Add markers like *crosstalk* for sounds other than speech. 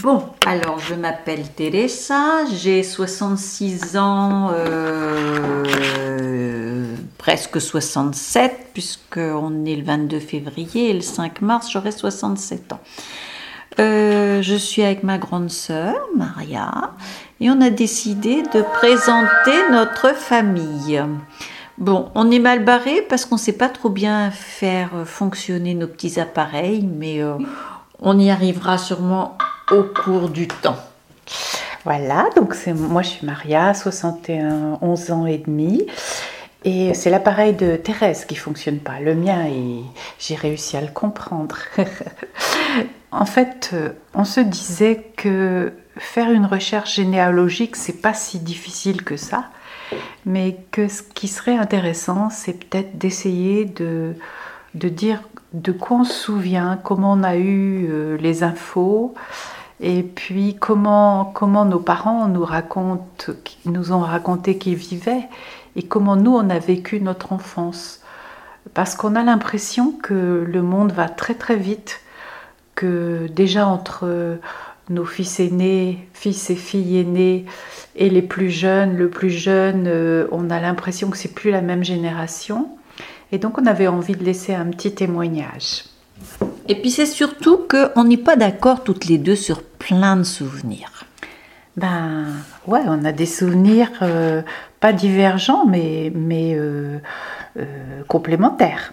Bon, alors je m'appelle Teresa, j'ai 66 ans, euh, presque 67, puisqu'on est le 22 février et le 5 mars, j'aurai 67 ans. Euh, je suis avec ma grande sœur, Maria, et on a décidé de présenter notre famille. Bon, on est mal barré parce qu'on ne sait pas trop bien faire fonctionner nos petits appareils, mais euh, on y arrivera sûrement au cours du temps. Voilà, donc c'est moi je suis Maria, 61, 11 ans et demi. Et c'est l'appareil de Thérèse qui fonctionne pas. Le mien, et j'ai réussi à le comprendre. *laughs* en fait, euh, on se disait que faire une recherche généalogique, c'est pas si difficile que ça, mais que ce qui serait intéressant, c'est peut-être d'essayer de, de dire de quoi on se souvient, comment on a eu euh, les infos, et puis comment, comment nos parents nous, racontent, nous ont raconté qu'ils vivaient, et comment nous, on a vécu notre enfance. Parce qu'on a l'impression que le monde va très très vite, que déjà entre nos fils aînés, fils et filles aînés, et les plus jeunes, le plus jeune, euh, on a l'impression que c'est plus la même génération. Et donc on avait envie de laisser un petit témoignage. Et puis c'est surtout qu'on n'est pas d'accord toutes les deux sur plein de souvenirs. Ben ouais, on a des souvenirs euh, pas divergents, mais, mais euh, complémentaires.